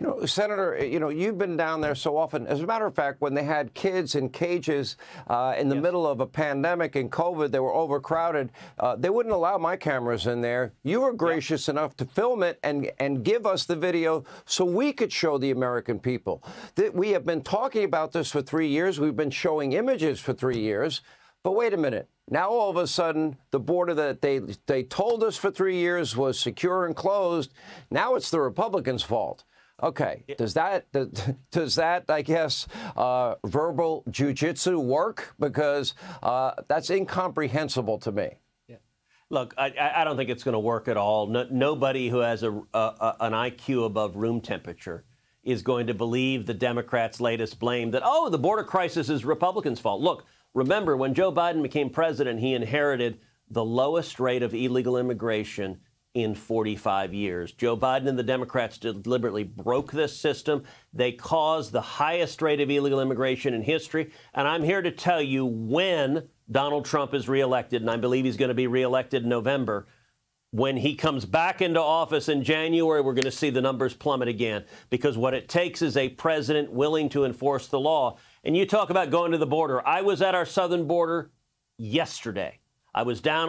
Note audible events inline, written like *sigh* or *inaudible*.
You know, Senator, you know, you've been down there so often. As a matter of fact, when they had kids in cages uh, in the yes. middle of a pandemic and COVID, they were overcrowded. Uh, they wouldn't allow my cameras in there. You were gracious yep. enough to film it and and give us the video so we could show the American people that we have been talking about this for three years. We've been showing images for three years. But wait a minute. Now all of a sudden, the border that they they told us for three years was secure and closed. Now it's the Republicans' fault. Okay. Does that *laughs* does that I guess uh, verbal jujitsu work? Because uh, that's incomprehensible to me. Yeah. Look, I, I don't think it's going to work at all. No, nobody who has a, a, an IQ above room temperature is going to believe the Democrats' latest blame that oh the border crisis is Republicans' fault. Look, remember when Joe Biden became president, he inherited the lowest rate of illegal immigration in 45 years. Joe Biden and the Democrats deliberately broke this system. They caused the highest rate of illegal immigration in history. And I'm here to tell you when Donald Trump is reelected, and I believe he's going to be reelected in November. When he comes back into office in January, we're going to see the numbers plummet again because what it takes is a president willing to enforce the law. And you talk about going to the border. I was at our southern border yesterday. I was down